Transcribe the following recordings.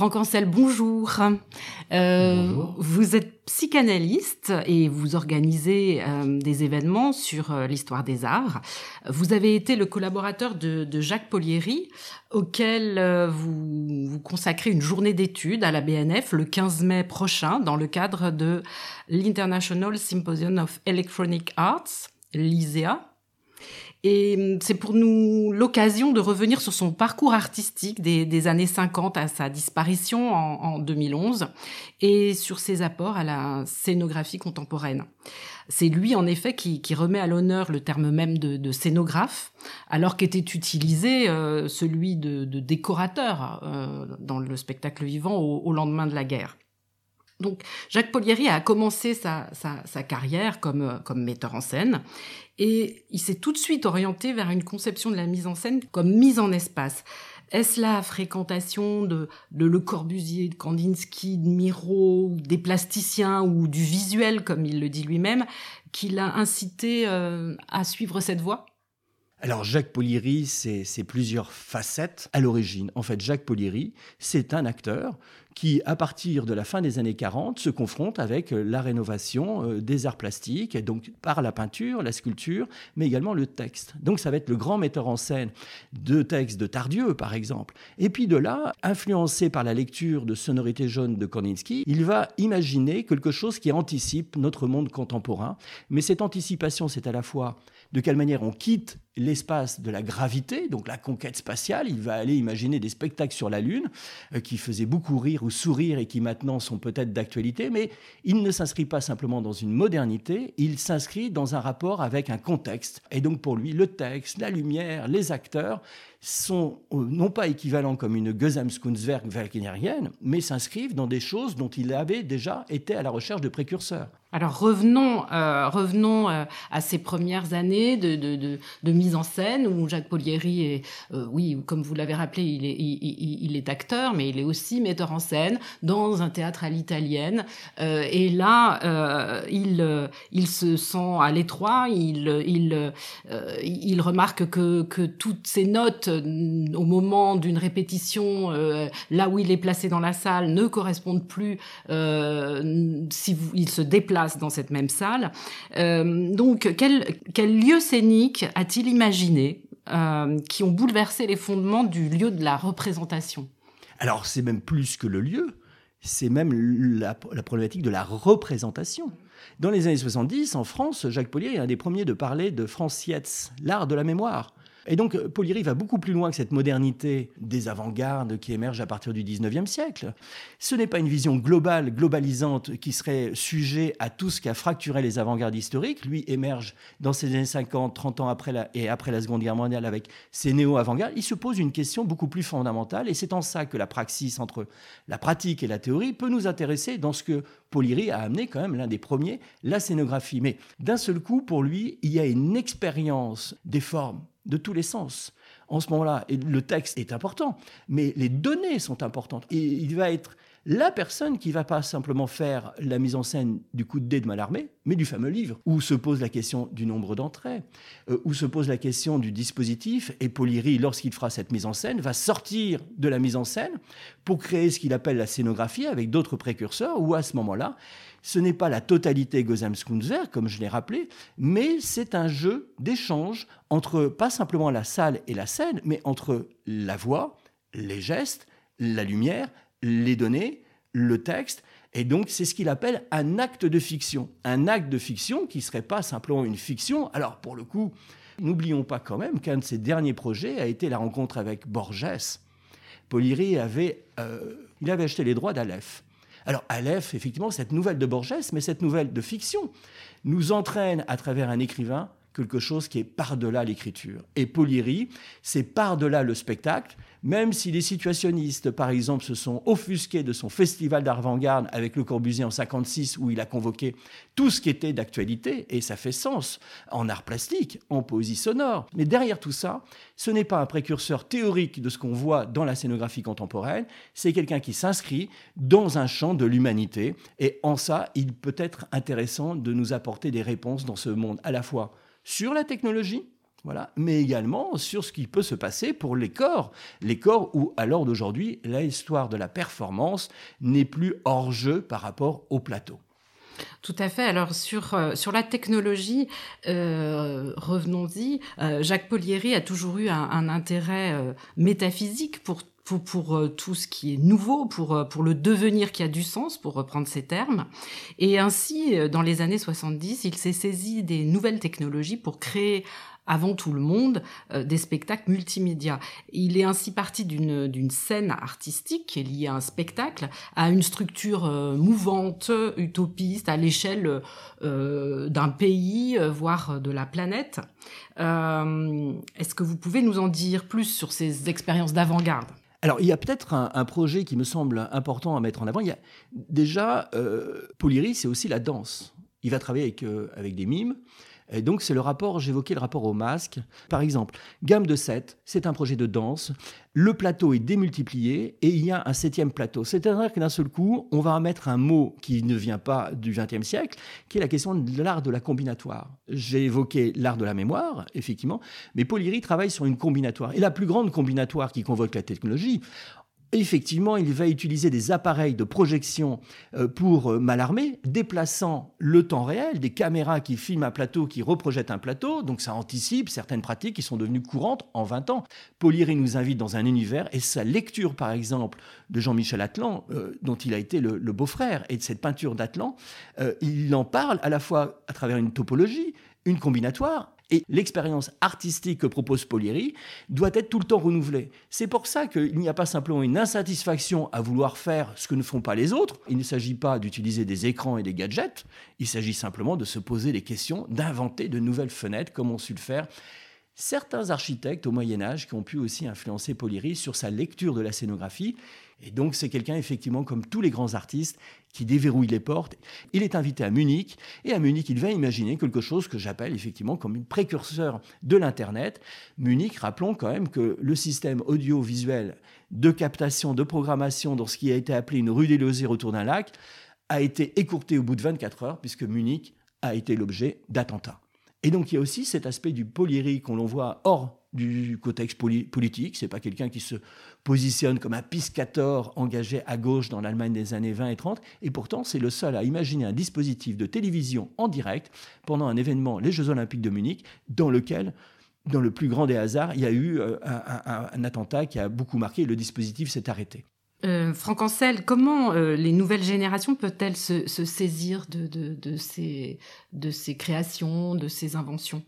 Franck Ancel, bonjour. Euh, bonjour. Vous êtes psychanalyste et vous organisez euh, des événements sur euh, l'histoire des arts. Vous avez été le collaborateur de, de Jacques Polieri, auquel euh, vous, vous consacrez une journée d'études à la BNF le 15 mai prochain dans le cadre de l'International Symposium of Electronic Arts, l'ISEA, et hum, c'est pour nous l'occasion de revenir sur son parcours artistique des, années 50 à sa disparition en, en, 2011 et sur ses apports à la scénographie contemporaine. C'est lui, en effet, qui, remet à l'honneur le terme même de, scénographe, alors qu'était utilisé euh, celui de, décorateur euh, dans le spectacle vivant au lendemain de la guerre. Donc Jacques Polieri a commencé sa, sa, sa, carrière comme, comme metteur en scène et il s'est tout de suite orienté vers une conception de la mise en scène comme mise en espace. Est-ce la fréquentation de, de, Le Corbusier, de Kandinsky, de Miro, des plasticiens ou du visuel, comme il le dit lui-même, qui l'a incité euh, à suivre cette voie? Alors Jacques Polieri, c'est plusieurs facettes à l'origine. En fait, Jacques Polieri, c'est un acteur qui, à partir de la fin des années 40, se confronte avec la rénovation euh, des arts plastiques, donc par la peinture, la sculpture, mais également le texte. Donc ça va être le grand metteur en scène de textes de Tardieu, par exemple. Et puis de là, influencé par la lecture de Sonorité jaune de Kandinsky, il va imaginer quelque chose qui anticipe notre monde contemporain. Mais cette anticipation, c'est à la fois de quelle manière on quitte l'espace de la gravité, donc la conquête spatiale. Il va aller imaginer des spectacles sur la Lune euh, qui faisaient beaucoup rire ou sourire et qui maintenant sont peut-être d'actualité, mais il ne s'inscrit pas simplement dans une modernité, il s'inscrit dans un rapport avec un contexte. Et donc pour lui, le texte, la lumière, les acteurs sont euh, non pas équivalents comme une Gesamtkunstwerk wagnerienne, mais s'inscrivent dans des choses dont il avait déjà été à la recherche de précurseurs. Alors revenons, euh, revenons euh, à ces premières années de, mise en scène où Jacques Polieri est, euh, oui, comme vous l'avez rappelé, il est, acteur, mais il est aussi metteur en scène dans un théâtre à l'italienne. Et là, il, il se sent à l'étroit. Il, il, il remarque que, que toutes ces notes au moment d'une répétition, là où il est placé dans la salle, ne correspondent plus. si il se déplace dans cette même salle. Euh, donc, quel, lieu scénique a-t-il imaginé euh, qui ont bouleversé les fondements du lieu de la représentation? Alors, c'est même plus que le lieu, c'est même la, problématique de la représentation. Dans les années 70, en France, Jacques Polier est un des premiers de parler de Francietz, l'art de la mémoire. Et donc, euh, Polieri va beaucoup plus loin que cette modernité des avant-gardes qui émerge à partir du 19e siècle. Ce n'est pas une vision globale, globalisante, qui serait sujet à tout ce qui a fracturé les avant-gardes historiques. Lui émerge dans ces années 50, 30 ans après la, et après la Seconde Guerre mondiale avec ses néo-avant-gardes. Il se pose une question beaucoup plus fondamentale, et c'est en ça que la praxis entre la pratique et la théorie peut nous intéresser dans ce que Polieri a amené quand même l'un des premiers, la scénographie. Mais d'un seul coup, pour lui, il y a une expérience des formes de tous les sens. En ce moment-là, le texte est important, mais les données sont importantes. Et il va être la personne qui va pas simplement faire la mise en scène du coup de dé de Mallarmé, mais du fameux livre, où se pose la question du nombre d'entrées, euh, où se pose la question du dispositif, et Polieri, lorsqu'il fera cette mise en scène, va sortir de la mise en scène pour créer ce qu'il appelle la scénographie avec d'autres précurseurs, où à ce moment-là, ce n'est pas la totalité Gosamskunzer, comme je l'ai rappelé, mais c'est un jeu d'échange entre pas simplement la salle et la scène, mais entre la voix, les gestes, la lumière, les données, le texte. Et donc, c'est ce qu'il appelle un acte de fiction. Un acte de fiction qui ne serait pas simplement une fiction. Alors, pour le coup, n'oublions pas quand même qu'un de ses derniers projets a été la rencontre avec Borges. Polieri avait, euh, il avait acheté les droits d'Aleph. Alors, Aleph, effectivement, cette nouvelle de Borges, mais cette nouvelle de fiction, nous entraîne à travers un écrivain quelque chose qui est par-delà l'écriture. Et Polieri, c'est par-delà le spectacle, même si les situationnistes, par exemple, se sont offusqués de son festival d'avant-garde avec Le Corbusier en 56, où il a convoqué tout ce qui était d'actualité, et ça fait sens, en art plastique, en poésie sonore. Mais derrière tout ça, ce n'est pas un précurseur théorique de ce qu'on voit dans la scénographie contemporaine, c'est quelqu'un qui s'inscrit dans un champ de l'humanité, et en ça, il peut être intéressant de nous apporter des réponses dans ce monde à la fois sur la technologie, Voilà, mais également sur ce qui peut se passer pour les corps. Les corps où, à l'heure d'aujourd'hui, l'histoire de la performance n'est plus hors jeu par rapport au plateau. Tout à fait. Alors sur euh, sur la technologie, euh, revenons-y. Euh, Jacques Polieri a toujours eu un, un intérêt métaphysique pour pour, euh, tout ce qui est nouveau, pour, pour le devenir qui a du sens, pour reprendre ces termes. Et ainsi, dans les années 70, il s'est saisi des nouvelles technologies pour créer avant tout le monde euh, des spectacles multimédia. Il est ainsi parti d'une scène artistique qui est liée à un spectacle, à une structure euh, mouvante, utopiste, à l'échelle euh, d'un pays, voire de la planète. Est-ce que vous pouvez nous en dire plus sur ces expériences d'avant-garde? Alors, il y a peut-être un, projet qui me semble important à mettre en avant. Il y a déjà, euh, c'est aussi la danse. Il va travailler avec, avec des mimes. Et donc, c'est le rapport, j'évoquais le rapport au masque. Par exemple, Gamme de 7, c'est un projet de danse. Le plateau est démultiplié et il y a un septième plateau. C'est-à-dire que d'un seul coup, on va mettre un mot qui ne vient pas du XXe siècle, qui est la question de l'art de la combinatoire. J'ai évoqué l'art de la mémoire, effectivement, mais Paul travaille sur une combinatoire. Et la plus grande combinatoire qui convoque la technologie, Effectivement, il va utiliser des appareils de projection euh, pour euh, m'alarmer, déplaçant le temps réel, des caméras qui filment un plateau, qui reprojettent un plateau, donc ça anticipe certaines pratiques qui sont devenues courantes en 20 ans. Polieri nous invite dans un univers, et sa lecture, par exemple, de Jean-Michel Atlan, euh, dont il a été le, beau-frère, et de cette peinture d'Atlan, il en parle à la fois à travers une topologie, une combinatoire, et l'expérience artistique que propose Polieri doit être tout le temps renouvelée. C'est pour ça qu'il n'y a pas simplement une insatisfaction à vouloir faire ce que ne font pas les autres. Il ne s'agit pas d'utiliser des écrans et des gadgets. Il s'agit simplement de se poser des questions, d'inventer de nouvelles fenêtres comme ont su le faire certains architectes au Moyen Âge qui ont pu aussi influencer Polieri sur sa lecture de la scénographie. Et donc c'est quelqu'un effectivement comme tous les grands artistes qui déverrouille les portes. Il est invité à Munich et à Munich il va imaginer quelque chose que j'appelle effectivement comme une précurseur de l'Internet. Munich, rappelons quand même que le système audiovisuel de captation, de programmation dans ce qui a été appelé une rue des Lozères autour d'un lac a été écourté au bout de 24 heures puisque Munich a été l'objet d'attentats. Et donc il y a aussi cet aspect du Polieri qu'on l'on voit hors du contexte politique. C'est pas quelqu'un qui se positionne comme un piscator engagé à gauche dans l'Allemagne des années 20 et 30. Et pourtant, c'est le seul à imaginer un dispositif de télévision en direct pendant un événement, les Jeux Olympiques de Munich, dans lequel dans le plus grand des hasards, il y a eu euh, un, attentat qui a beaucoup marqué. Le dispositif s'est arrêté. Euh, Franck Ancel, comment euh, les nouvelles générations peuvent-elles se, saisir de, ces, de créations, de ces inventions?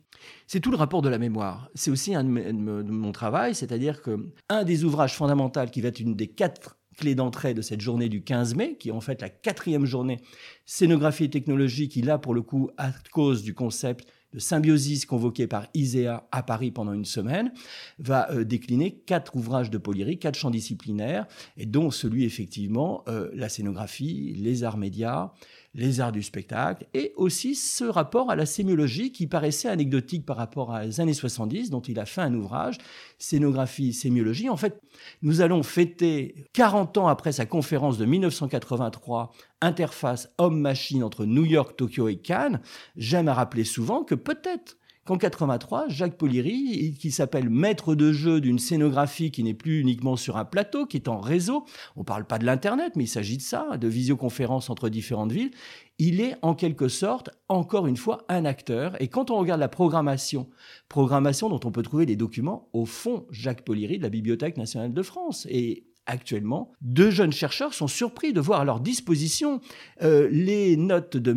C'est tout le rapport de la mémoire. C'est aussi un de, mon travail, c'est-à-dire que un des ouvrages fondamentaux qui va être une des quatre clés d'entrée de cette journée du 15 mai, qui est en fait la quatrième journée scénographie et technologie, qui là, pour le coup, à cause du concept de symbiosis convoqué par ISEA à Paris pendant une semaine, va euh, décliner quatre ouvrages de Polyrie, quatre champs disciplinaires, et dont celui effectivement, euh, la scénographie, les arts médias, les arts du spectacle, et aussi ce rapport à la sémiologie qui paraissait anecdotique par rapport aux années 70, dont il a fait un ouvrage, Scénographie, sémiologie. En fait, nous allons fêter 40 ans après sa conférence de 1983, Interface homme-machine entre New York, Tokyo et Cannes. J'aime à rappeler souvent que peut-être qu'en 83, Jacques Poliry, qui s'appelle maître de jeu d'une scénographie qui n'est plus uniquement sur un plateau, qui est en réseau, on ne parle pas de l'Internet, mais il s'agit de ça, de visioconférences entre différentes villes, il est en quelque sorte, encore une fois, un acteur. Et quand on regarde la programmation, programmation dont on peut trouver des documents au fond Jacques Poliry de la Bibliothèque nationale de France, et actuellement, deux jeunes chercheurs sont surpris de voir à leur disposition euh, les notes de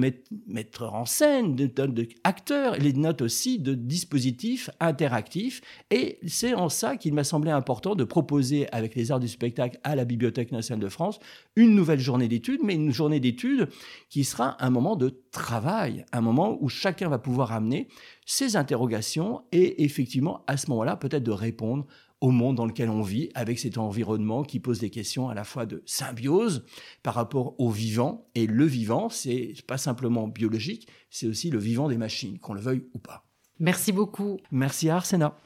mettre en scène, de, de, acteurs, les notes aussi de dispositifs interactifs. Et c'est en ça qu'il m'a semblé important de proposer avec les arts du spectacle à la Bibliothèque nationale de France une nouvelle journée d'études, mais une journée d'études qui sera un moment de travail, un moment où chacun va pouvoir amener ses interrogations et effectivement à ce moment-là peut-être de répondre au monde dans lequel on vit, avec cet environnement qui pose des questions à la fois de symbiose par rapport au vivant. Et le vivant, c'est pas simplement biologique, c'est aussi le vivant des machines, qu'on le veuille ou pas. Merci beaucoup. Merci à Arsena.